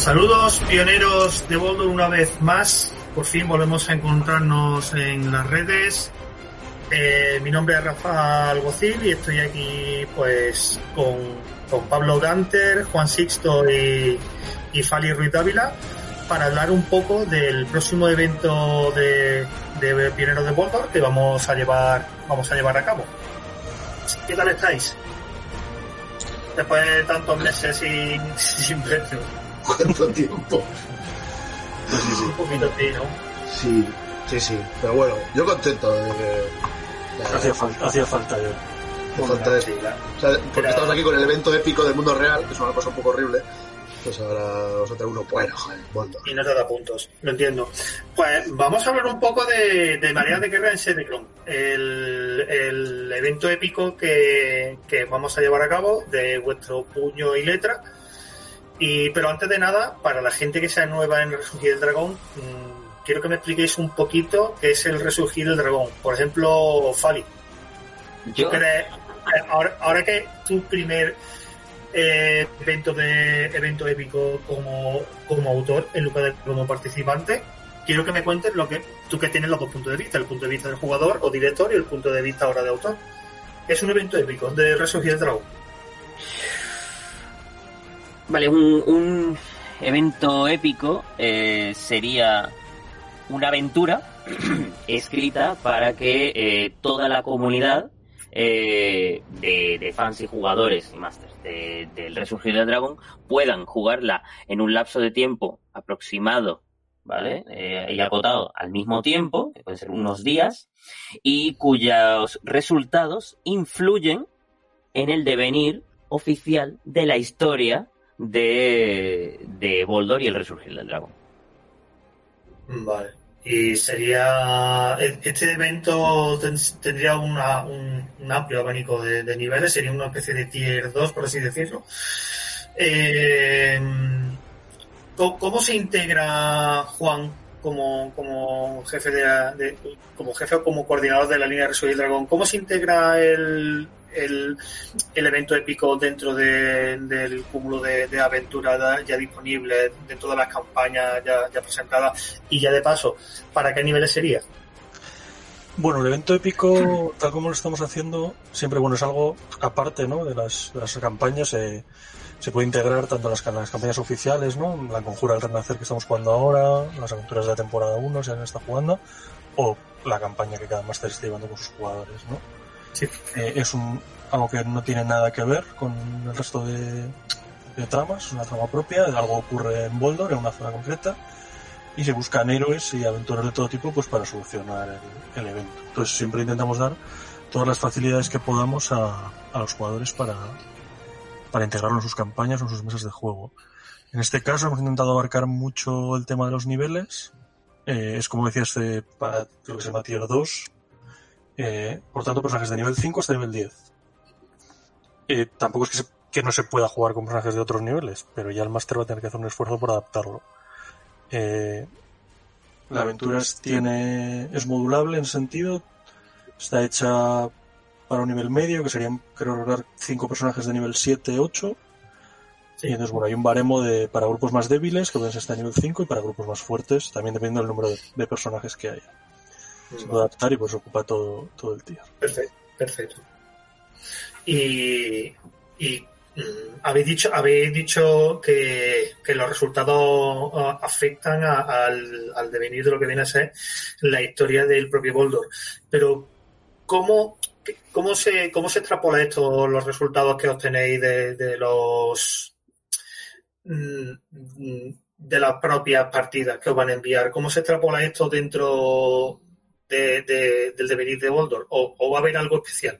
Saludos pioneros de Boulder una vez más. Por fin volvemos a encontrarnos en las redes. Eh, mi nombre es Rafa Alguacil y estoy aquí pues con, con Pablo Ganter, Juan Sixto y, y Fali Ruiz Dávila para hablar un poco del próximo evento de, de Pioneros de Boulder que vamos a llevar vamos a llevar a cabo. ¿Qué tal estáis? Después de tantos meses sin, sin premios. ¿Cuánto tiempo? Sí, sí. Un poquito sí, ¿no? Sí, sí, sí. Pero bueno, yo contento de que. Hacía falta, hacía falta yo. Me falta O sea, porque Era- estamos aquí con el evento épico del mundo real, que es una cosa un poco horrible. Pues ahora tener uno bueno, joder, bueno. y no te da puntos, lo entiendo. Pues vamos a hablar un poco de, de Mareas de Guerra en Sedecron, el, el evento épico que, que vamos a llevar a cabo de vuestro puño y letra. Y, pero antes de nada, para la gente que sea nueva en Resurgir del Dragón, mm, quiero que me expliquéis un poquito qué es el Resurgir del Dragón. Por ejemplo, Fali, Yo, ¿tú crees- eh, ahora, ahora que tu primer eh, evento de evento épico como, como autor en lugar de como participante, quiero que me cuentes lo que tú que tienes los dos puntos de vista, el punto de vista del jugador o director y el punto de vista ahora de autor. Es un evento épico de Resurgir del Dragón. Vale, un, un evento épico eh, sería una aventura escrita para que eh, toda la comunidad eh, de, de fans y jugadores y masters de- del Resurgir del Dragón puedan jugarla en un lapso de tiempo aproximado, ¿vale? Eh, y acotado al mismo tiempo, que pueden ser unos días, y cuyos resultados influyen en el devenir oficial de la historia de, de Boldor y el Resurgir del Dragón. Vale. Y sería. Este evento ten- tendría una- un, un amplio abanico de, niveles, sería una especie de tier 2, por así decirlo. Eh, ¿cómo, se integra Juan como, como jefe de, como jefe o como coordinador de la línea de Resurgir Dragón? ¿Cómo se integra el, el, evento épico dentro de- del cúmulo de, de ya- disponibles, de todas las campañas ya, presentadas? Y ya de paso, ¿para qué niveles sería? Bueno, el evento épico, tal como lo estamos haciendo, siempre bueno es algo aparte, ¿no? De las, de las campañas, eh, se puede integrar tanto las, las campañas oficiales, ¿no? La conjura del renacer que estamos jugando ahora, las aventuras de la temporada 1 se han estado jugando, o la campaña que cada máster esté llevando con sus jugadores, ¿no? Sí. Eh, es un, algo que no tiene nada que ver con el resto de, de tramas, es una trama propia, algo ocurre en Boldor, en una zona concreta, y se buscan héroes y aventuras de todo tipo pues para solucionar el, el evento. Entonces siempre intentamos dar todas las facilidades que podamos a, a los jugadores para, para integrarlo en sus campañas o en sus mesas de juego. En este caso hemos intentado abarcar mucho el tema de los niveles. Eh, es como decía este para lo que se llama Tier 2. Eh, por tanto, personajes de nivel 5 hasta nivel 10. Eh, tampoco es que, se- que no se pueda jugar con personajes de otros niveles, pero ya el máster va a tener que hacer un esfuerzo por adaptarlo. Eh, la aventura es, tiene, es modulable en sentido. Está hecha para un nivel medio, que serían, creo recordar, 5 personajes de nivel 7, 8. Sí. Y entonces, bueno, hay un baremo de, para grupos más débiles, que pueden ser hasta nivel 5, y para grupos más fuertes, también dependiendo del número de, de personajes que haya. Se puede adaptar y pues ocupa todo, todo el tier. Perfecto, perfecto. Y, y mm, habéis dicho, habéis dicho que, que los resultados ah, afectan a- al, al devenir de lo que viene a ser la historia del propio Boldor. Pero, ¿cómo, ¿cómo se, cómo se extrapola esto, los resultados que obtenéis de, de los mm, de las propias partidas que os van a enviar? ¿Cómo se extrapola esto dentro de, de- del devenir de Boldor? ¿O, o va a haber algo especial?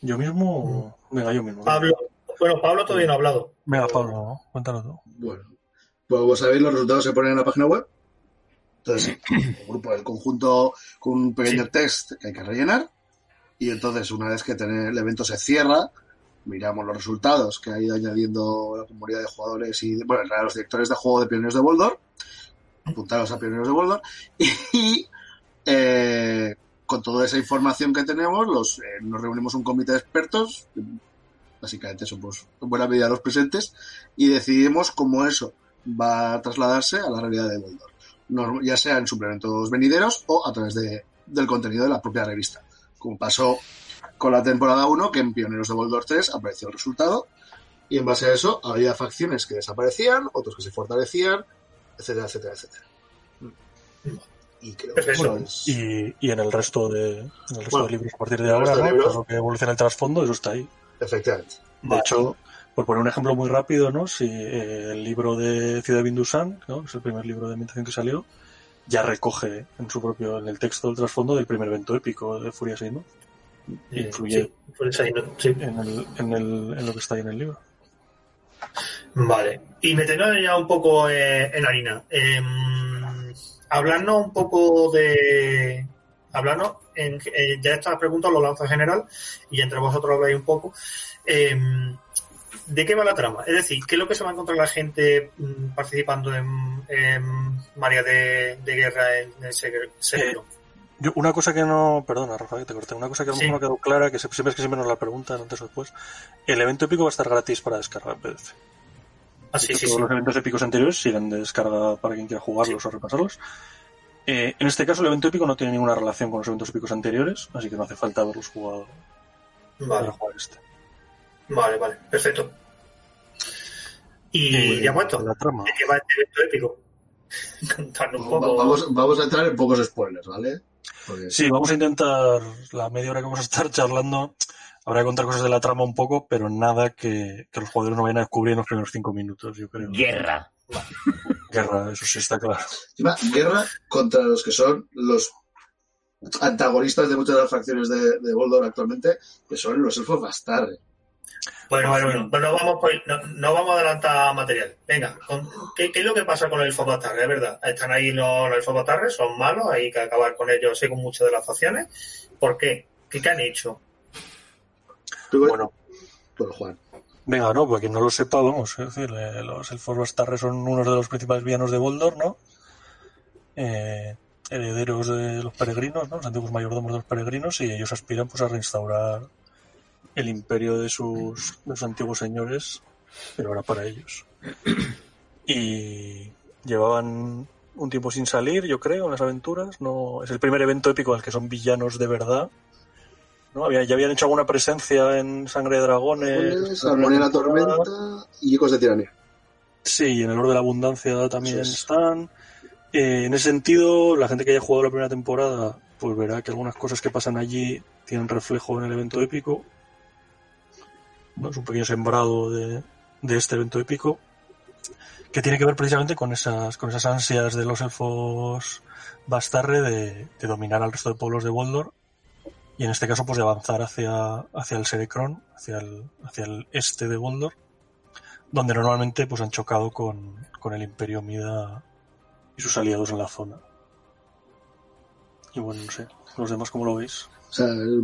Yo mismo. Venga, yo mismo. Pablo, bueno, Pablo todavía no ha hablado. Venga, Pablo, cuéntalo tú. Bueno, pues como sabéis, los resultados se ponen en la página web. Entonces, el grupo, el conjunto con un pequeño Sí. test que hay que rellenar. Y entonces, una vez que tener- el evento se cierra, miramos los resultados que ha ido añadiendo la comunidad de jugadores y, bueno, en realidad los directores de juego de Pioneros de Boldor, apuntaros a Pioneros de Boldor, y eh, con toda esa información que tenemos, los, eh, nos reunimos un comité de expertos, básicamente somos en buena medida los presentes, y decidimos cómo eso va a trasladarse a la realidad de Boldor, No- ya sea en suplementos venideros o a través de, del contenido de la propia revista, como pasó con la temporada 1, que en Pioneros de Boldor 3 apareció el resultado, y en base a eso había facciones que desaparecían, otros que se fortalecían, etcétera, etcétera, etcétera. Y creo que eso es... Y, y en el resto de, en el resto Bueno, de libros a partir de el ahora, ¿no? libros. Lo que evoluciona el trasfondo, eso está ahí. Efectivamente. De hecho, por poner un ejemplo muy rápido, ¿no? Si eh, el libro de Ciudad de Bindusan, ¿no? Es el primer libro de ambientación que salió, ya recoge en su propio, en el texto del trasfondo del primer evento épico de Furia 6, ¿no? Y influye Sí, sí. en, el, en, el, en lo que está ahí en el libro. Vale. Y metiendo ya un poco eh, en harina. Eh, hablando un poco de. Hablando, en, eh, ya estas preguntas lo lanzo en general y entre vosotros habláis un poco. Eh, ¿De qué va la trama? Es decir, ¿qué es lo que se va a encontrar la gente mm, participando en, en María de, de Guerra en ese secreto? Yo, una cosa que no, perdona, Rafa, que te corté, una cosa que a lo Sí. mejor no quedó clara, que siempre es que siempre nos la preguntan antes o después, el evento épico va a estar gratis para descarga en PDF. Ah, sí, sí, Todos sí. los eventos épicos anteriores siguen de descarga para quien quiera jugarlos o repasarlos. Eh, en este caso, el evento épico no tiene ninguna relación con los eventos épicos anteriores, así que no hace falta haberlos jugado Vale. para jugar este. Vale, vale, perfecto. Y Eh, ya puesto, La trama. ¿de qué va este evento épico? Un poco. Vamos, vamos a entrar en pocos spoilers, ¿vale? Porque- Sí, vamos a intentar, la media hora que vamos a estar charlando, habrá que contar cosas de la trama un poco, pero nada que, que los jugadores no vayan a descubrir en los primeros cinco minutos, yo creo. Guerra. Guerra, eso sí está claro. Encima, guerra contra los que son los antagonistas de muchas de las facciones de, de Boldor actualmente, que son los elfos bastardes. Bueno, bueno, bueno, pues no vamos, por- no, no vamos a adelantar material. Venga, con- ¿qué, qué es lo que pasa con el elfos bastardes? Es verdad, están ahí los, los elfos bastardes, son malos, hay que acabar con ellos según muchas de las facciones. ¿Por qué? ¿Qué, qué han hecho? Bueno, Bueno, Juan. venga, no, para quien no lo sepa, vamos, es decir, los elfos bastarres son unos de los principales villanos de Boldor, ¿no? Eh, herederos de los peregrinos, ¿no? Los antiguos mayordomos de los peregrinos, y ellos aspiran pues a reinstaurar el imperio de sus, de sus antiguos señores, pero ahora para ellos. Y llevaban un tiempo sin salir, yo creo, en las aventuras. No, es el primer evento épico en el que son villanos de verdad. ¿No? Había, ya habían hecho alguna presencia en Sangre de Dragones. Armonía de la Tormenta y Ecos de Tiranía. Sí, y en el Oro de la Abundancia también es. están. Eh, en ese sentido, la gente que haya jugado la primera temporada, pues verá que algunas cosas que pasan allí tienen reflejo en el evento épico. ¿no? Es un pequeño sembrado de, de este evento épico que tiene que ver precisamente con esas, con esas ansias de los elfos Bastarre de, de dominar al resto de pueblos de Boldor y en este caso pues de avanzar hacia, hacia el Serecron, hacia el, hacia el este de Boldor donde normalmente pues han chocado con, con el Imperio Mida y sus aliados en la zona. Y bueno, no sé, los demás cómo lo veis. O sea, el-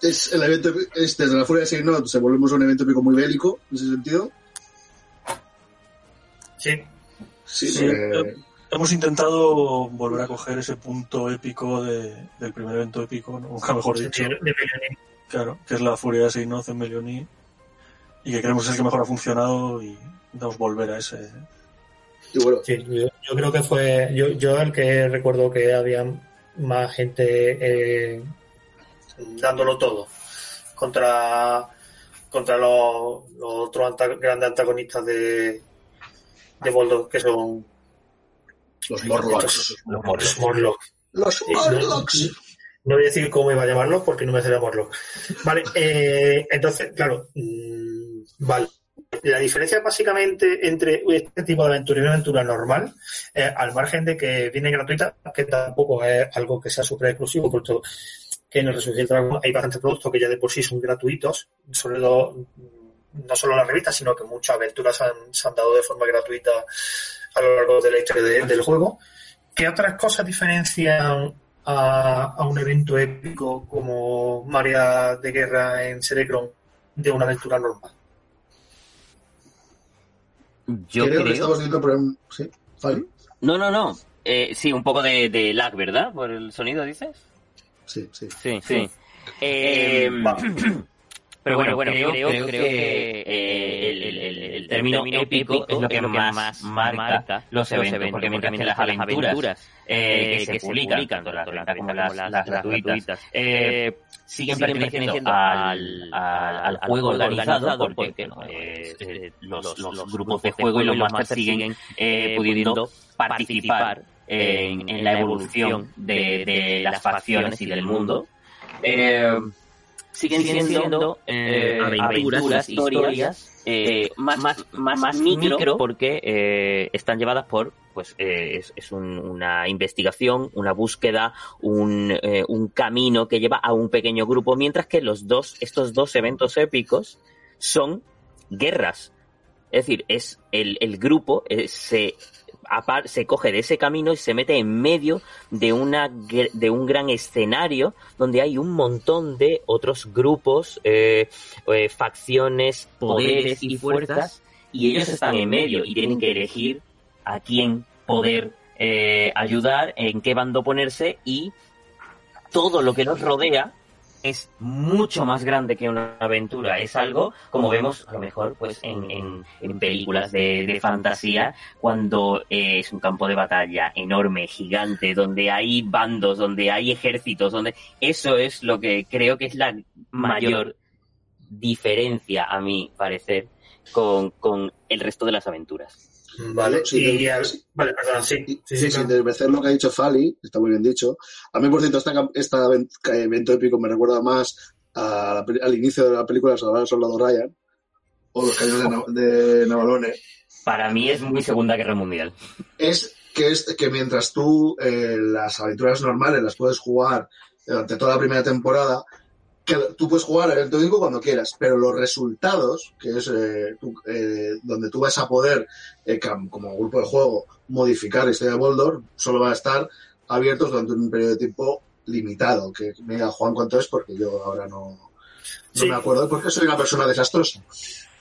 es el evento, es desde la Furia de Signot se volvemos un evento épico muy bélico, en ese sentido. Sí, Sí, Sí, porque- eh, Hemos intentado volver a coger ese punto épico de, del primer evento épico, ¿no? nunca mejor dicho, de- claro, que es la Furia de Seinoz en Melioní y que creemos que es el que mejor ha funcionado y intentamos volver a ese... y bueno, Sí, yo, yo creo que fue. Yo, yo el que recuerdo que había más gente eh, dándolo todo contra contra los, los otros anta- grandes antagonistas de de Boldor que son los Morlocks. los Morlocks. Los Morlocks. No voy a decir cómo iba a llamarlo porque no me hace llamarlo. Vale, eh, entonces, claro, mm, vale. La diferencia básicamente entre este tipo de aventura y una aventura normal, eh, al margen de que viene gratuita, que tampoco es algo que sea súper exclusivo, por todo que en el Resurgir Dragon hay bastantes productos que ya de por sí son gratuitos, sobre todo no solo las revistas, sino que muchas aventuras han, se han dado de forma gratuita a lo largo de la historia del juego. ¿Qué otras cosas diferencian a, un evento épico como María de Guerra en Cerecron de una aventura normal? Yo creo, que estamos viendo por ¿Sí? No, no, no. Eh, sí, un poco de, de, lag, ¿verdad? Por el sonido, dices. Sí, sí. Sí, sí. Eh, Pero bueno, bueno creo, creo, que eh, el, el, término épico es lo que más marca los eventos, porque mientras que las aventuras eh, que, se publican, tanto las, como las, las gratuitas, eh, siguen perteneciendo al, al, juego organizado, porque los, los grupos de juego y los masters siguen pudiendo participar en, en la evolución de, de las facciones y del mundo. Eh, siguen, siendo eh, eh aventuras, historias eh, más, más, más, micro, porque eh, están llevadas por pues es, es un, una investigación, una búsqueda, un, un camino que lleva a un pequeño grupo, mientras que los dos, estos dos eventos épicos son guerras. Es decir, es el, el grupo se se coge de ese camino y se mete en medio de, una, de un gran escenario donde hay un montón de otros grupos, eh, eh, facciones, poderes y fuerzas, y ellos están en medio y tienen que elegir a quién poder eh, ayudar, en qué bando ponerse y todo lo que los rodea es mucho más grande que una aventura. Es algo, como vemos a lo mejor pues en, en, películas de, de, fantasía, cuando eh, es un campo de batalla enorme, gigante, donde hay bandos, donde hay ejércitos, donde eso es lo que creo que es la mayor diferencia, a mi parecer, con, con el resto de las aventuras. Vale, sí, vale, perdón, sí. Sí, sin lo que ha dicho Fali, está muy bien dicho. A mí, por cierto, este, evento épico me recuerda más al inicio de la película Salvar al Soldado Ryan o los cañones de, Navalone. Para mí es muy Segunda Guerra Mundial. Es que, es que mientras tú eh, las aventuras normales las puedes jugar durante toda la primera temporada, que tú puedes jugar el evento épico cuando quieras, pero los resultados, que es eh, eh, donde tú vas a poder, eh, como grupo de juego, modificar la historia de Boldor, solo va a estar abiertos durante un periodo de tiempo limitado. Que me diga Juan cuánto es, porque yo ahora no, no me acuerdo, porque soy una persona desastrosa.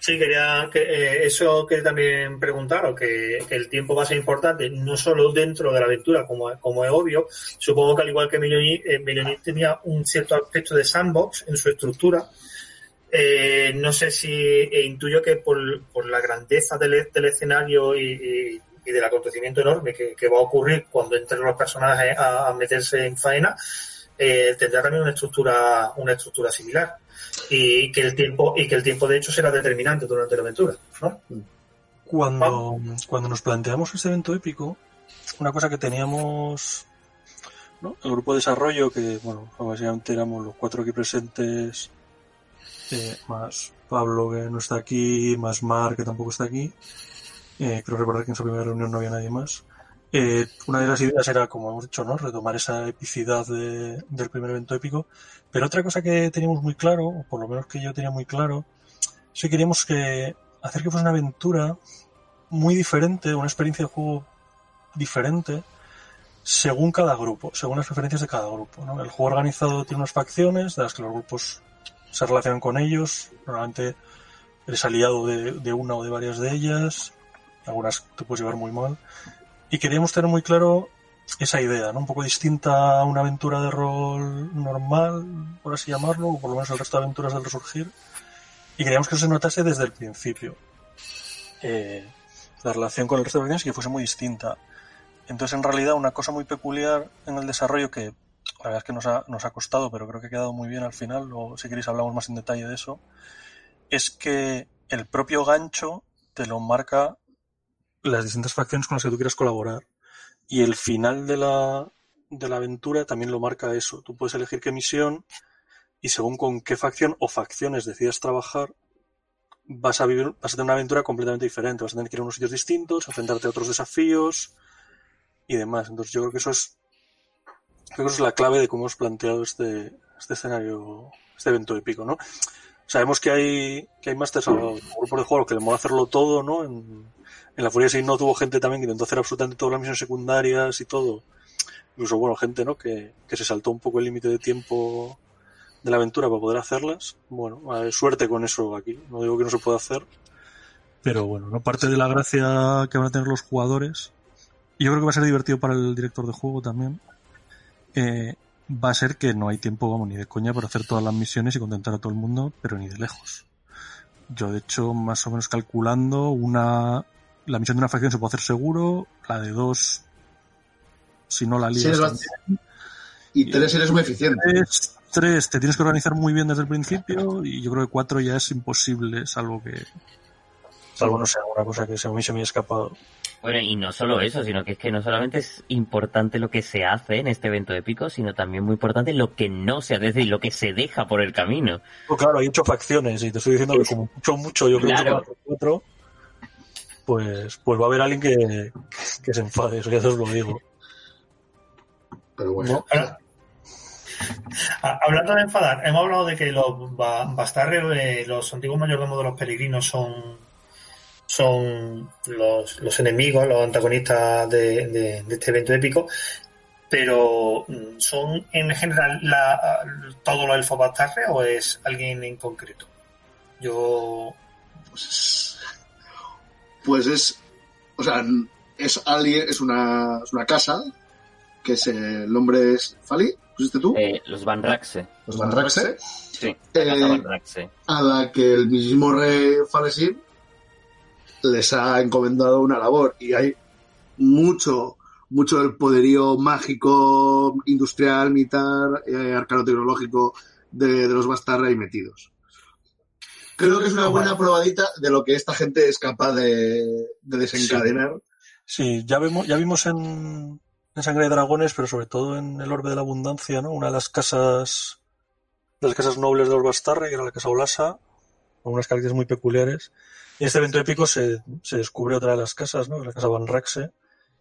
Sí, quería que eh, eso que también preguntaron, que, el tiempo va a ser importante, no solo dentro de la aventura, como, como es obvio. Supongo que al igual que Millonit, eh, tenía un cierto aspecto de sandbox en su estructura. Eh, no sé si e intuyo que por, por la grandeza del, del escenario y, y, del acontecimiento enorme que, que, va a ocurrir cuando entren los personajes a meterse en faena, eh, tendrá también una estructura, una estructura similar. Y que el tiempo y que el tiempo de hecho será determinante durante la aventura cuando, cuando nos planteamos ese evento épico una cosa que teníamos ¿no? el grupo de desarrollo que bueno básicamente éramos los cuatro aquí presentes eh, más Pablo que no está aquí más Mar que tampoco está aquí. Eh, creo recordar que en su primera reunión no había nadie más eh, una de las ideas era, como hemos dicho, ¿no? retomar esa epicidad del primer evento épico. Pero otra cosa que teníamos muy claro, o por lo menos que yo tenía muy claro, es que queríamos que hacer que fuese una aventura muy diferente, una experiencia de juego diferente, según cada grupo, según las preferencias de cada grupo. El juego organizado tiene unas facciones de las que los grupos se relacionan con ellos. Normalmente eres aliado de, de una o de varias de ellas. Algunas te puedes llevar muy mal. Y queríamos tener muy claro esa idea, ¿no? Un poco distinta a una aventura de rol normal, por así llamarlo, o por lo menos el resto de aventuras del Resurgir. Y queríamos que eso se notase desde el principio. Eh, la relación con el resto de aventuras y que fuese muy distinta. Entonces, en realidad, una cosa muy peculiar en el desarrollo que la verdad es que nos ha, nos ha costado, pero creo que ha quedado muy bien al final, o si queréis hablamos más en detalle de eso, es que el propio gancho te lo marca las distintas facciones con las que tú quieras colaborar. Y el final de la, de la aventura también lo marca eso. Tú puedes elegir qué misión y según con qué facción o facciones decidas trabajar, vas a vivir, vas a tener una aventura completamente diferente. Vas a tener que ir a unos sitios distintos, enfrentarte a otros desafíos y demás. Entonces yo creo que eso es, creo que eso es la clave de cómo hemos planteado este, este escenario, este evento épico, ¿no? Sabemos que hay, que hay masters o grupos de juego que le mola hacerlo todo, ¿no? En, en la Furia 6 no tuvo gente también que intentó hacer absolutamente todas las misiones secundarias y todo. Incluso, bueno, gente, ¿no? Que, que se saltó un poco el límite de tiempo de la aventura para poder hacerlas. Bueno, suerte con eso aquí. No digo que no se pueda hacer. Pero bueno, no parte de la gracia que van a tener los jugadores. Y yo creo que va a ser divertido para el director de juego también. Eh, va a ser que no hay tiempo, vamos, ni de coña para hacer todas las misiones y contentar a todo el mundo, pero ni de lejos. Yo, de hecho, más o menos calculando, una la misión de una facción se puede hacer seguro, la de dos, si no la Sí, lías también. bastante- Y tres eres muy eficiente. Tres, tres, te tienes que organizar muy bien desde el principio y yo creo que cuatro ya es imposible, salvo que... Salvo, no sé, alguna cosa que se a mí se me haya escapado. Bueno, y no solo eso, sino que es que no solamente es importante lo que se hace en este evento épico, sino también muy importante lo que no se hace, es decir, lo que se deja por el camino. Pues claro, hay ocho facciones y te estoy diciendo que como mucho, mucho, yo creo Claro. que cuatro, pues, pues va a haber alguien que, que se enfade, eso ya os lo digo. Pero bueno. ¿no? Hablando de enfadar, hemos hablado de que los ba- bastarres, los antiguos mayordomos de los peregrinos son son los, los enemigos, los antagonistas de, de- de este evento épico, pero mm, ¿son en general la, todos los elfos bastarres o es alguien en concreto? Yo Pues, pues es. O sea, es alguien, es una, es una casa, que es el nombre es. ¿Fali? ¿Pusiste tú? Eh, los Van Raxe. Los Van Raxe. Sí, Eh, la casa Van Raxe. a la que el mismo rey Falesin les ha encomendado una labor y hay mucho mucho del poderío mágico industrial militar eh, arcano tecnológico de, de los Bastarra ahí metidos creo que es una buena probadita de lo que esta gente es capaz de, de desencadenar Sí, ya vemos, ya vimos en, en Sangre de Dragones, pero sobre todo en el Orbe de la Abundancia, ¿no? Una de las casas, de las casas nobles de los Bastarre, que era la casa Olasa, con unas características muy peculiares. Y en este evento épico se, se descubre otra de las casas, ¿no? La casa Van Raxe,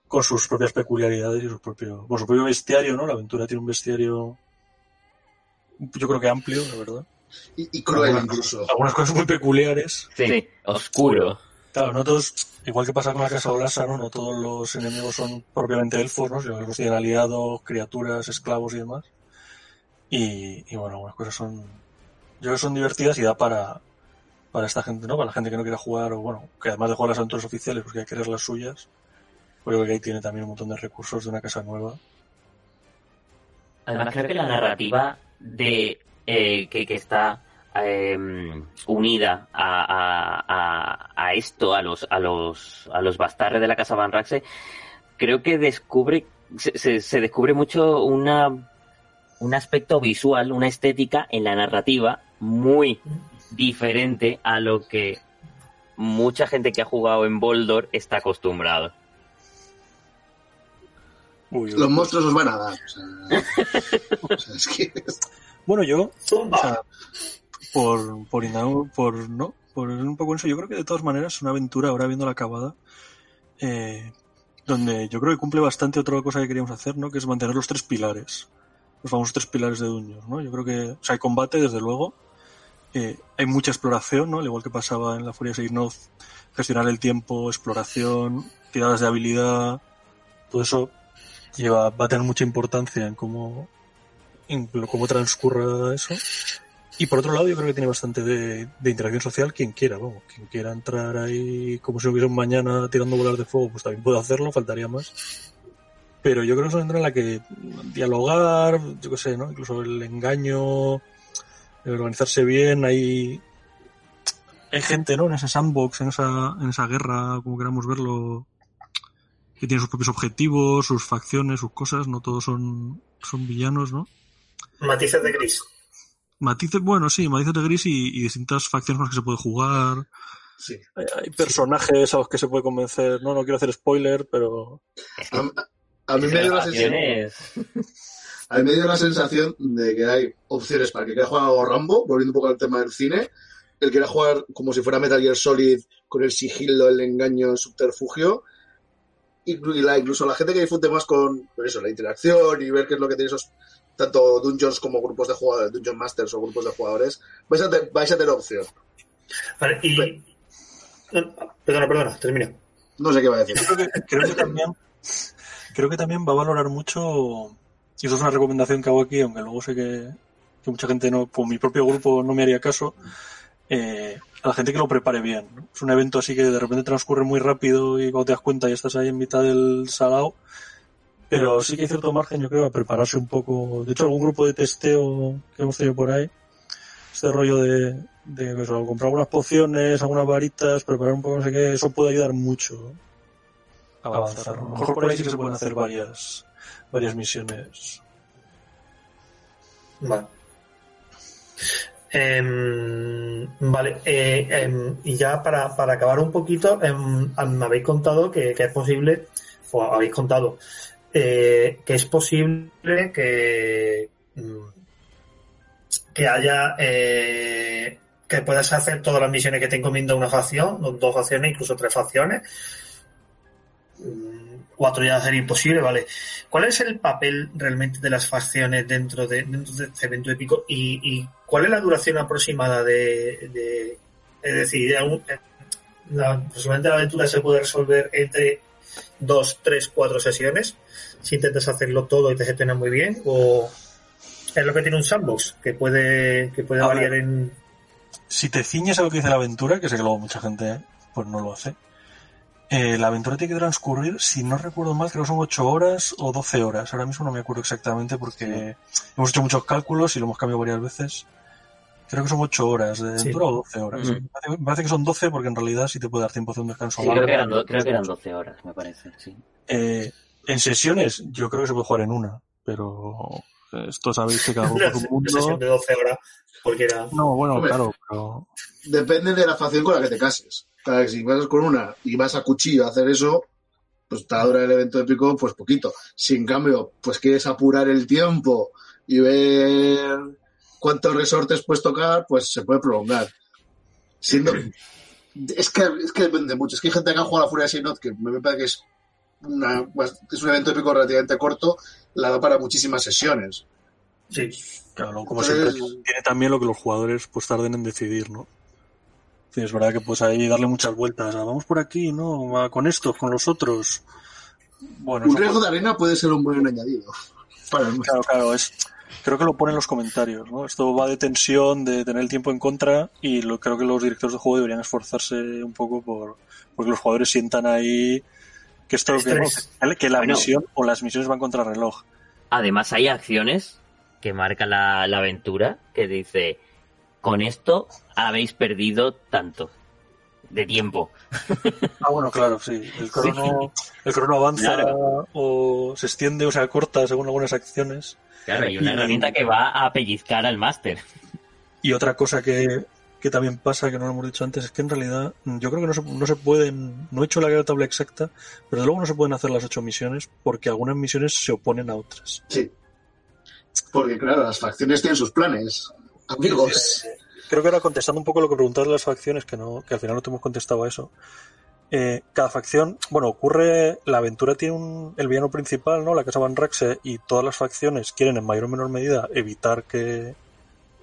con sus propias peculiaridades y su propio, con su propio bestiario, ¿no? La aventura tiene un bestiario, yo creo que amplio, la verdad. Y, y cruel Algunas- incluso Algunas cosas muy peculiares. Sí, oscuro. Claro, no todos, igual que pasa con la casa Olasa, ¿no? No todos los enemigos son propiamente elfos, ¿no? Sino que algunos tienen aliados, criaturas, esclavos y demás. Y, y bueno, algunas cosas son, yo creo que son divertidas y da para, para esta gente, ¿no? Para la gente que no quiera jugar, o bueno, que además de jugar las aventuras oficiales, porque hay que crear las suyas, pues yo creo que ahí tiene también un montón de recursos de una casa nueva. Además, creo que la narrativa de eh, que, que está eh, unida a, a- a- a esto, a los, a los, a los bastarres de la casa Van Raxe, creo que descubre, se, se- se descubre mucho una, un aspecto visual, una estética en la narrativa muy diferente a lo que mucha gente que ha jugado en Boldor está acostumbrado. Uy, uy. los monstruos os van a dar o sea, o sea, es que Bueno, yo, o Zumba. sea, por, por, por, no, por un poco en eso, yo creo que de todas maneras es una aventura, ahora viendo acabada, eh, donde yo creo que cumple bastante otra cosa que queríamos hacer, ¿no? Que es mantener los tres pilares, los famosos tres pilares de Dungeons, ¿no? Yo creo que, o sea, hay combate, desde luego, eh, hay mucha exploración, ¿no? Al igual que pasaba en la Furia 6 North, gestionar el tiempo, exploración, tiradas de habilidad, todo eso lleva, va a tener mucha importancia en cómo, cómo transcurra eso. Y por otro lado, yo creo que tiene bastante de, interacción social quien quiera, vamos, quien quiera entrar ahí como si hubiese un mañana tirando bolas de fuego, pues también puede hacerlo, faltaría más. Pero yo creo que es una aventura en la que dialogar, yo qué sé, ¿no? Incluso el engaño, el organizarse bien, hay, hay gente, ¿no? En ese sandbox, en esa, en esa guerra, como queramos verlo, que tiene sus propios objetivos, sus facciones, sus cosas, no todos son, son villanos, ¿no? Matices de gris. Matices, bueno, sí, matices de gris y, y distintas facciones con las que se puede jugar. sí. Hay, hay personajes a los que se puede convencer. No, no quiero hacer spoiler, pero A, A mí me dio la sensación, a mí me dio la sensación de que hay opciones para el que quiera jugar algo Rambo, volviendo un poco al tema del cine, el quiera jugar como si fuera Metal Gear Solid con el sigilo, el engaño, el subterfugio, inclu- y la- incluso la gente que disfrute más con, con eso, la interacción y ver qué es lo que tiene esos tanto dungeons como grupos de jugadores, dungeon masters o grupos de jugadores, vais a, te- vais a tener opción. Vale, y. Perdona, perdona, termina. No sé qué va a decir. Creo que, creo que también creo que también va a valorar mucho y esto es una recomendación que hago aquí aunque luego sé que, que mucha gente no por mi propio grupo no me haría caso eh, a la gente que lo prepare bien ¿no? es un evento así que de repente transcurre muy rápido y cuando te das cuenta ya estás ahí en mitad del salao pero sí que hay cierto margen yo creo a prepararse un poco de hecho algún grupo de testeo que hemos tenido por ahí este rollo de, de eso, comprar algunas pociones, algunas varitas, preparar un poco no sé qué, eso puede ayudar mucho a avanzar. A lo mejor por ahí sí que se pueden hacer varias, varias misiones. Vale. Em, vale, eh, em, y ya para, para acabar un poquito, em, me habéis contado que, que es posible, o habéis contado, eh, que es posible que, mm, que haya, eh, que puedas hacer todas las misiones que te encomienda una facción, dos facciones, incluso tres facciones. Mm, Cuatro ya sería imposible, vale. ¿Cuál es el papel realmente de las facciones dentro de, dentro de este evento épico y, y cuál es la duración aproximada de, de- es decir, ya un- la, la aventura se puede resolver entre dos, tres, cuatro sesiones si intentas hacerlo todo y te gestionas muy bien o es lo que tiene un sandbox que puede que puede A ver. variar en Si te ciñes a lo que dice la aventura, que sé que luego mucha gente pues no lo hace, eh, la aventura tiene que transcurrir, si no recuerdo mal, creo que son 8 horas o 12 horas. Ahora mismo no me acuerdo exactamente porque hemos hecho muchos cálculos y lo hemos cambiado varias veces. Creo que son 8 horas de Sí. o 12 horas. Me parece- Me parece que son 12 porque en realidad sí te puede dar tiempo a hacer un descanso Sí, largo. creo, que eran do- creo que eran 12 horas, me parece. Sí. Eh, en sesiones, yo creo que se puede jugar en una, pero esto sabéis que cada grupo una, es un una sesión mundo. de 12 horas cualquiera No, bueno, Hombre. claro, pero Depende de la facción con la que te cases. Claro, que si vas con una y vas a cuchillo a hacer eso, pues te va a durar el evento épico pues poquito. Si en cambio, pues quieres apurar el tiempo y ver cuántos resortes puedes tocar, pues se puede prolongar. Siendo... Es que, es que depende mucho. Es que hay gente que ha jugado a la Furia de Sinod que me parece que es, una, es un evento épico relativamente corto, la da para muchísimas sesiones. sí Claro, como Entonces- siempre, tiene también lo que los jugadores pues tarden en decidir, ¿no? Sí, es verdad que pues ahí darle muchas vueltas. ah, vamos por aquí, ¿no? Con estos, con los otros. Bueno, Un riesgo de arena puede ser un buen añadido. Para el- claro, claro, es... Creo que lo pone en los comentarios, ¿no? Esto va de tensión, de tener el tiempo en contra y lo, creo que los directores de juego deberían esforzarse un poco por porque los jugadores sientan ahí que esto que, no, que la Bueno. misión o las misiones van contra reloj. Además hay acciones que marca la, la aventura que dice, con esto habéis perdido tanto de tiempo. Ah, bueno, claro, sí. El crono, el crono avanza Claro. o se extiende o se acorta según algunas acciones. Claro, hay una Y- herramienta que va a pellizcar al máster. Y otra cosa que, que también pasa, que no lo hemos dicho antes, es que en realidad mm, yo creo que no se, no se pueden, no he hecho la tabla exacta, pero luego no se pueden hacer las ocho misiones porque algunas misiones se oponen a otras. Sí. Porque, claro, las facciones tienen sus planes. Amigos. Creo que ahora contestando un poco lo que preguntabas de las facciones, que no, que al final no te hemos contestado a eso. Eh, cada facción, bueno, ocurre, la aventura tiene un, el villano principal, ¿no? La Casa Van Raxe, y todas las facciones quieren en mayor o menor medida evitar que,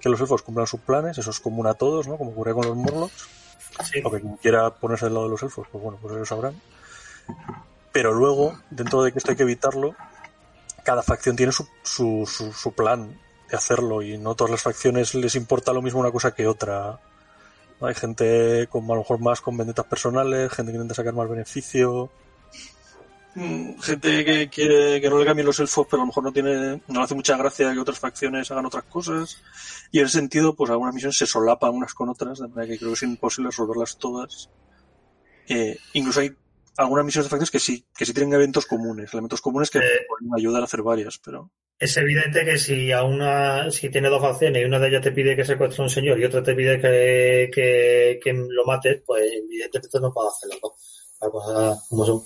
que los elfos cumplan sus planes, eso es común a todos, ¿no? Como ocurre con los Morlocks. sí o que quien quiera ponerse del lado de los elfos, pues bueno, pues ellos sabrán. Pero luego, dentro de que esto hay que evitarlo, cada facción tiene su, su, su, su plan de hacerlo y no todas las facciones les importa lo mismo una cosa que otra. Hay gente con a lo mejor más con vendetas personales, gente que intenta sacar más beneficio, mm, gente que quiere que no le cambien los elfos, pero a lo mejor no tiene, no le hace mucha gracia que otras facciones hagan otras cosas. Y en ese sentido, pues algunas misiones se solapan unas con otras, de manera que creo que es imposible resolverlas todas. Eh, incluso hay algunas misiones de facciones que sí, que sí tienen eventos comunes, elementos comunes que Eh. pueden ayudar a hacer varias, pero es evidente que si a una si tiene dos facciones y una de ellas te pide que secuestre a un señor y otra te pide que, que, que lo mates, pues evidentemente no puedes hacer las dos. Como son.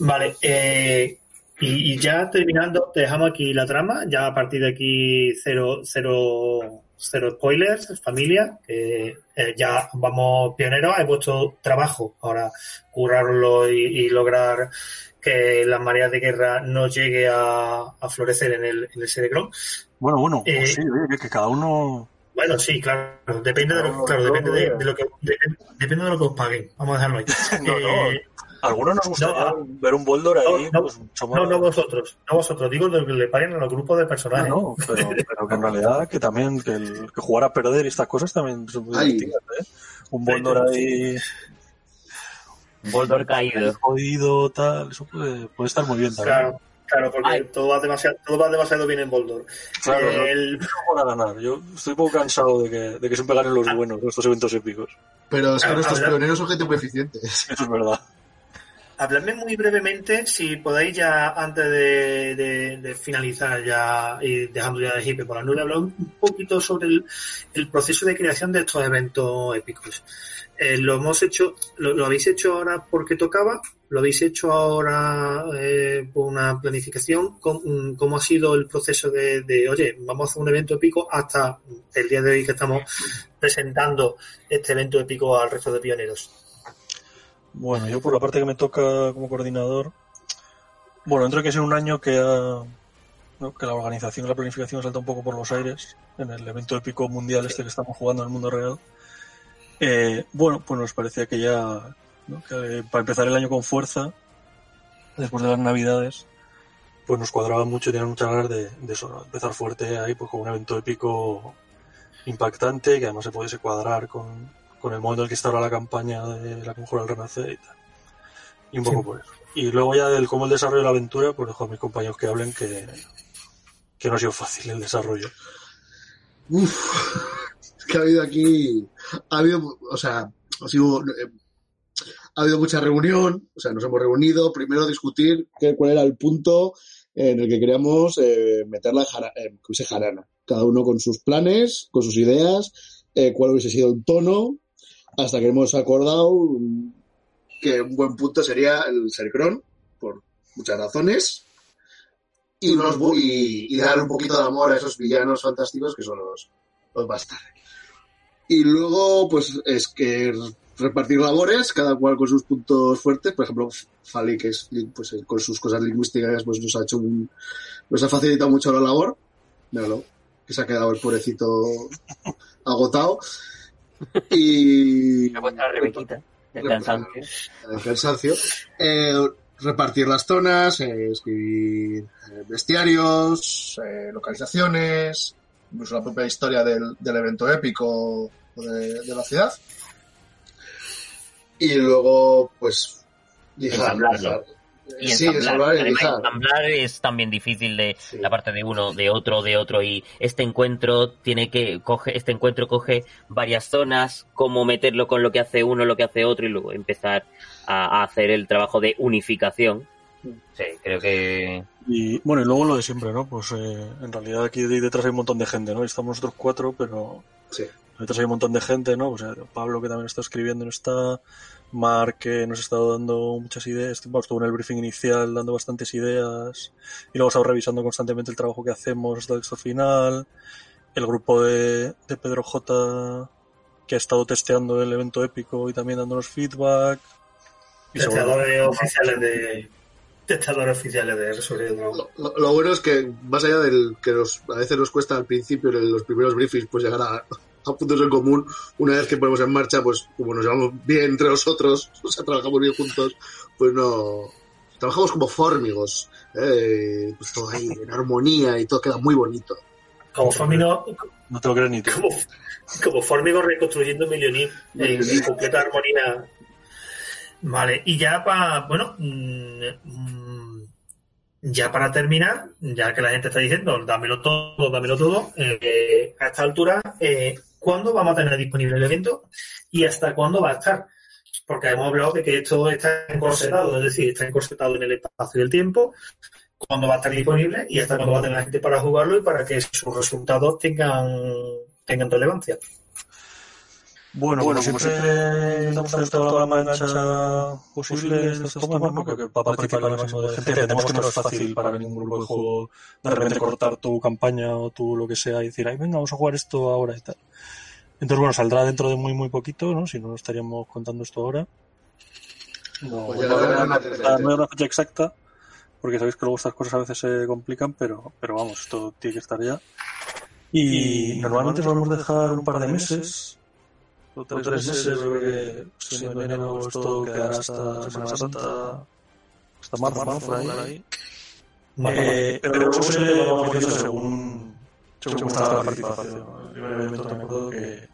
Vale, eh, Y, ya terminando, te dejamos aquí la trama, ya a partir de aquí cero, cero, cero spoilers, familia, que eh, ya vamos pioneros, es vuestro trabajo ahora curarlo y, lograr que las mareas de guerra no llegue a, florecer en el, en el Bueno, bueno, pues eh, sí, que cada uno bueno, sí, claro, depende de lo, claro, depende de, lo que depende de lo que os paguen. Vamos a dejarlo ahí. no, eh, algunos nos gustaría ver un Boldor ahí. No, pues, no, no, vosotros, no vosotros, digo lo que le paguen a los grupos de personajes. No, pero, pero, que en realidad que también que, el, que jugar a perder y estas cosas también son muy divertidas, ¿eh? Un Boldor ahí. Un Boldor caído. Jodido, tal, eso puede, puede estar muy bien también. Claro. Claro, porque todo va, demasiado, todo va demasiado bien en Boldor. Claro, el... no, van a ganar. Yo estoy un poco cansado de que, de que siempre ganen los ah. buenos, estos eventos épicos. Pero es que nuestros pioneros son gente muy eficiente. Eso es verdad. Habladme muy brevemente, si podéis ya, antes de, finalizar ya y dejando ya de hippie por la nube, hablar un poquito sobre el, proceso de creación de estos eventos épicos. Eh, lo hemos hecho, lo, habéis hecho ahora porque tocaba, lo habéis hecho ahora eh, por una planificación. ¿Cómo, ha sido el proceso de, de, oye, vamos a hacer un evento épico hasta el día de hoy que estamos presentando este evento épico al resto de pioneros? Bueno, yo por la parte que me toca como coordinador, bueno, dentro de que es un año que, que la organización y la planificación salta un poco por los aires en el evento épico mundial este que estamos jugando en el mundo real. Eh, bueno, pues nos parecía que ya, que para empezar el año con fuerza, después de las navidades, pues nos cuadraba mucho teníamos muchas ganas de, eso, empezar fuerte ahí pues con un evento épico impactante que además se pudiese cuadrar con, con el momento en el que está ahora la campaña de la conjura del renacer y tal. Y un poco por eso. Y luego ya del cómo el desarrollo de la aventura, pues dejo a mis compañeros que hablen que, que no ha sido fácil el desarrollo. Uf, es que ha habido aquí, ha habido, o sea, ha sido, eh, ha habido mucha reunión, o sea, nos hemos reunido, primero a discutir qué, cuál era el punto en el que queríamos eh, meter la eh, jarana. Cada uno con sus planes, con sus ideas, eh, cuál hubiese sido el tono, hasta que hemos acordado que un buen punto sería el Sercron, por muchas razones, y, y, dar un poquito de amor a esos villanos fantásticos que son los, los bastardos. Y luego, pues, es que repartir labores, cada cual con sus puntos fuertes. Por ejemplo, Fali, que es, pues, con sus cosas lingüísticas, pues nos ha hecho un, nos ha facilitado mucho la labor. Míralo, que se ha quedado el pobrecito agotado. Y. el cansancio. El cansancio. Eh, repartir las zonas, eh, escribir eh, bestiarios, localizaciones, incluso la propia historia del, evento épico de, de, la ciudad. Y luego, pues, y ensamblar. ensamblar es también difícil de la parte de uno, de otro, de otro y este encuentro tiene que coge este encuentro coge varias zonas, cómo meterlo con lo que hace uno, lo que hace otro y luego empezar a, hacer el trabajo de unificación. Sí, creo que y bueno, y luego lo de siempre, ¿no? Pues eh, en realidad aquí detrás hay un montón de gente, ¿no? Estamos nosotros cuatro, pero sí. detrás hay un montón de gente, ¿no? Pues Pablo que también está escribiendo no está, Mark que nos ha estado dando muchas ideas, estuvo en el briefing inicial dando bastantes ideas y luego estado revisando constantemente el trabajo que hacemos hasta el texto final, el grupo de, Pedro J que ha estado testeando el evento épico y también dándonos feedback. Testeadores oficiales de testeadores oficiales de lo, lo, bueno es que más allá del que nos, a veces nos cuesta al principio en los primeros briefings pues llegar a puntos en común, una vez que ponemos en marcha, pues como nos llevamos bien entre nosotros, o sea, trabajamos bien juntos, pues no... Trabajamos como fórmigos, ¿eh? pues todo ahí en armonía y todo queda muy bonito. Como fórmigo... No te lo creo ni Como, como fórmigo reconstruyendo Milionín en, completa armonía. Vale, y ya para, bueno, mm, mm, ya para terminar, ya que la gente está diciendo, dámelo todo, dámelo todo, eh, a esta altura, eh, cuándo vamos a tener disponible el evento y hasta cuándo va a estar. Porque hemos hablado de que esto está encorsetado, es decir, está encorsetado en el espacio y el tiempo, cuándo va a estar disponible y hasta cuándo va a tener la gente para jugarlo y para que sus resultados tengan, tengan relevancia. Bueno, bueno, como siempre intentamos hacer toda la mancha posible de estos tomas, ¿no? Porque para participar el máximo de gente, entendemos que no es fácil para ningún grupo de juego de repente cortar tu campaña o tu lo que sea y decir, ay, venga, vamos a jugar esto ahora y tal. Entonces, bueno, saldrá dentro de muy, muy poquito, ¿no? Si no, estaríamos contando esto ahora. No, Pues a no hay una fecha exacta, porque sabéis que luego estas cosas a veces se complican, pero, pero vamos, esto tiene que estar ya. Y normalmente solemos dejar un par de meses, o tres meses, yo creo que siendo enero esto quedará hasta Semana Santa, hasta marzo, ¿no? por ahí. Eh, pero luego se va según, según está la participación. El evento me acuerdo que,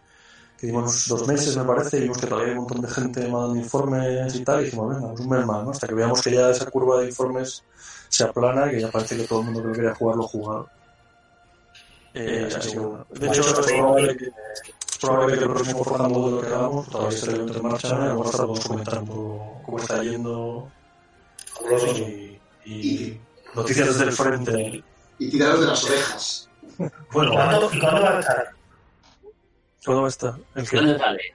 que dimos dos meses, me parece, y vimos que todavía hay un montón de gente mandando informes y tal, y dijimos, venga, pues un mes más, ¿no? Hasta que veamos que ya esa curva de informes se aplana y que ya parece que todo el mundo que quería jugar lo ha jugado. Eh, así que, bueno, de hecho, es probable que, es probable que el próximo Forjando lo que hagamos, todavía está el evento en marcha, a mejor hasta podemos comentar un poco cómo está yendo y, y noticias desde el frente. Y tiraros de las orejas. Bueno, ¿Cuándo, ¿Y cuándo va a estar? ¿cuándo va a estar? ¿El sale?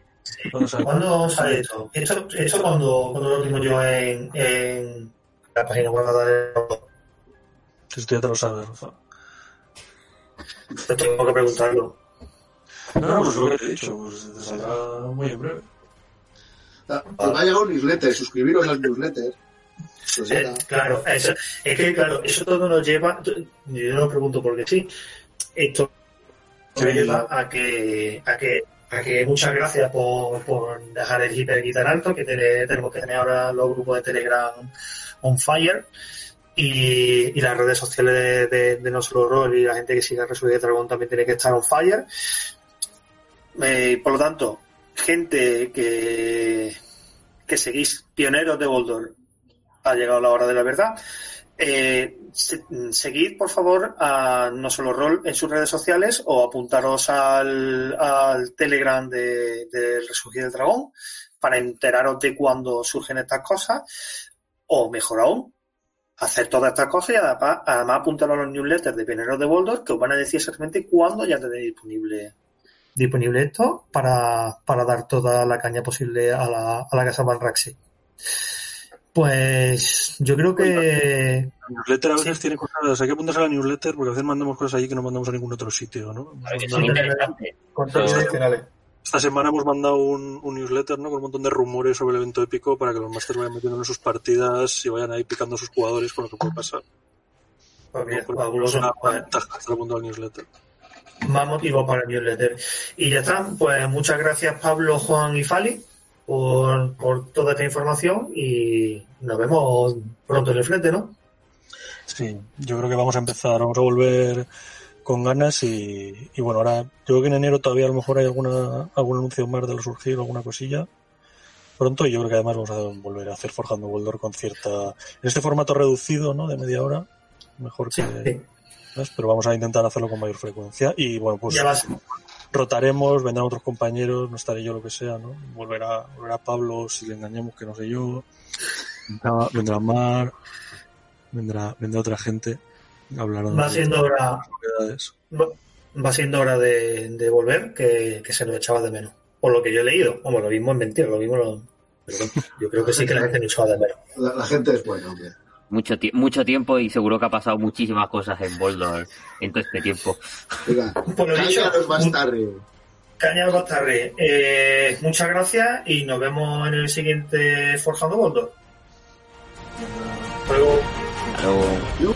¿Cuándo sale? ¿Cuándo sale esto? Esto, esto cuando, cuando lo tengo yo en, en la página web de esto ya te lo sabes, Rafa. Yo tengo que preguntarlo. No, no, pues lo que te he dicho, pues te saldrá muy en breve. Ah, Os va a llegar un newsletter, suscribiros al newsletter. Pues Eh, claro, eso, es que claro, eso todo nos lleva, yo no pregunto porque sí, esto Sí. me lleva a que, a que, a que muchas gracias por, por dejar el hiperguitar alto, que tenemos que tener ahora los grupos de Telegram on fire y, y las redes sociales de, de, de No Solo Roll y la gente que siga Resurrección de Dragón también tiene que estar on fire. Eh, por lo tanto, gente que, seguís pioneros de Boldor, ha llegado la hora de la verdad. Eh, se- seguid, por favor, a No Solo Roll en sus redes sociales o apuntaros al, al Telegram de, Resurgir del Dragón para enteraros de cuándo surgen estas cosas. O mejor aún, hacer todas estas cosas y además, además apuntaros a los newsletters de Pioneros de Boldor que os van a decir exactamente cuándo ya tenéis disponible disponible esto para, para dar toda la caña posible a la, a la casa Van Raxi. Pues yo creo que La newsletter a veces tiene cosas, hay que apuntarse a la newsletter porque a veces mandamos cosas allí que no mandamos a ningún otro sitio, ¿no? Esta semana hemos mandado un, un newsletter, ¿no? Con un montón de rumores sobre el evento épico para que los masters vayan metiendo en sus partidas y vayan ahí picando a sus jugadores con lo que puede pasar. Pues fabuloso. es una ventaja estar apuntado al newsletter. Más motivos para el newsletter. Y ya está. Pues muchas gracias Pablo, Juan y Fali por, por toda esta información y nos vemos pronto en el frente, ¿no? Sí, yo creo que vamos a empezar, vamos a volver con ganas y, y bueno, ahora yo creo que en enero todavía a lo mejor hay alguna algún anuncio más de lo surgir, alguna cosilla pronto y yo creo que además vamos a volver a hacer Forjando Boldor con cierta en este formato reducido, ¿no? De media hora, mejor que Sí, sí. ¿Sabes? pero vamos a intentar hacerlo con mayor frecuencia y bueno, pues Ya rotaremos, vendrán otros compañeros, no estaré yo lo que sea, ¿no? Volverá, volverá Pablo si le engañamos que no sé yo, vendrá, vendrá Mar, vendrá, vendrá otra gente, hablarán Va de siendo hora, va, va siendo hora de, de volver, que, que se nos echaba de menos. Por lo que yo he leído. Vamos, lo mismo es mentira, lo mismo lo- pero yo creo que sí que la gente nos echaba de menos. La, la gente es buena, hombre. Mucho, ti- mucho tiempo y seguro que ha pasado muchísimas cosas en Boldor en todo este tiempo. Venga, Por lo dicho, cállaros más tarde. Caña Bastarre, eh, muchas gracias y nos vemos en el siguiente Forjando Boldor. Hasta luego. Hasta luego.